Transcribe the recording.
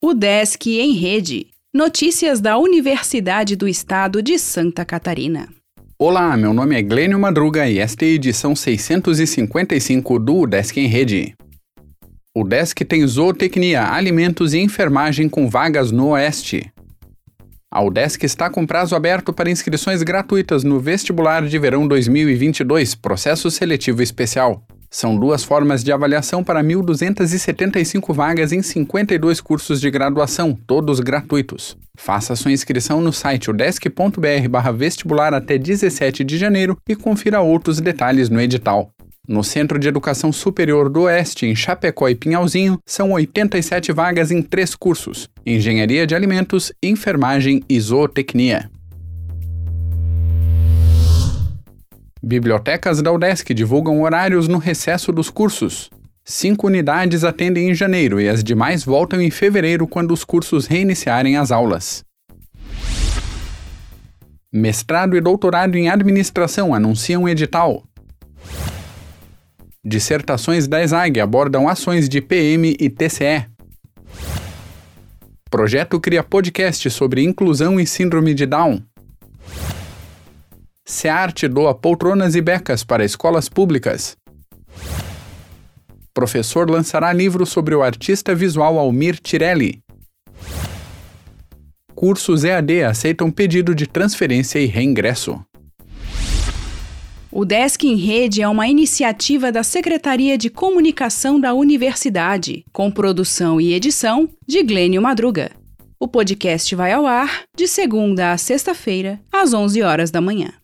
O Desk em Rede. Notícias da Universidade do Estado de Santa Catarina. Olá, meu nome é Glênio Madruga e esta é a edição 655 do Desk em Rede. O Desk tem zootecnia, alimentos e enfermagem com vagas no Oeste. A UDESC está com prazo aberto para inscrições gratuitas no Vestibular de Verão 2022, processo seletivo especial. São duas formas de avaliação para 1.275 vagas em 52 cursos de graduação, todos gratuitos. Faça sua inscrição no site udesc.br/vestibular até 17 de janeiro e confira outros detalhes no edital. No Centro de Educação Superior do Oeste, em Chapecó e Pinhalzinho, são 87 vagas em três cursos: Engenharia de Alimentos, Enfermagem e Zootecnia. Bibliotecas da UDESC divulgam horários no recesso dos cursos. Cinco unidades atendem em janeiro e as demais voltam em fevereiro quando os cursos reiniciarem as aulas. Mestrado e doutorado em administração anunciam edital. Dissertações da ESAG abordam ações de PM e TCE. Projeto cria podcast sobre inclusão e síndrome de Down. SEART doa poltronas e becas para escolas públicas. Professor lançará livro sobre o artista visual Almir Tirelli. Cursos EAD aceitam pedido de transferência e reingresso. O Desk em Rede é uma iniciativa da Secretaria de Comunicação da Universidade, com produção e edição de Glênio Madruga. O podcast vai ao ar de segunda a sexta-feira, às 11 horas da manhã.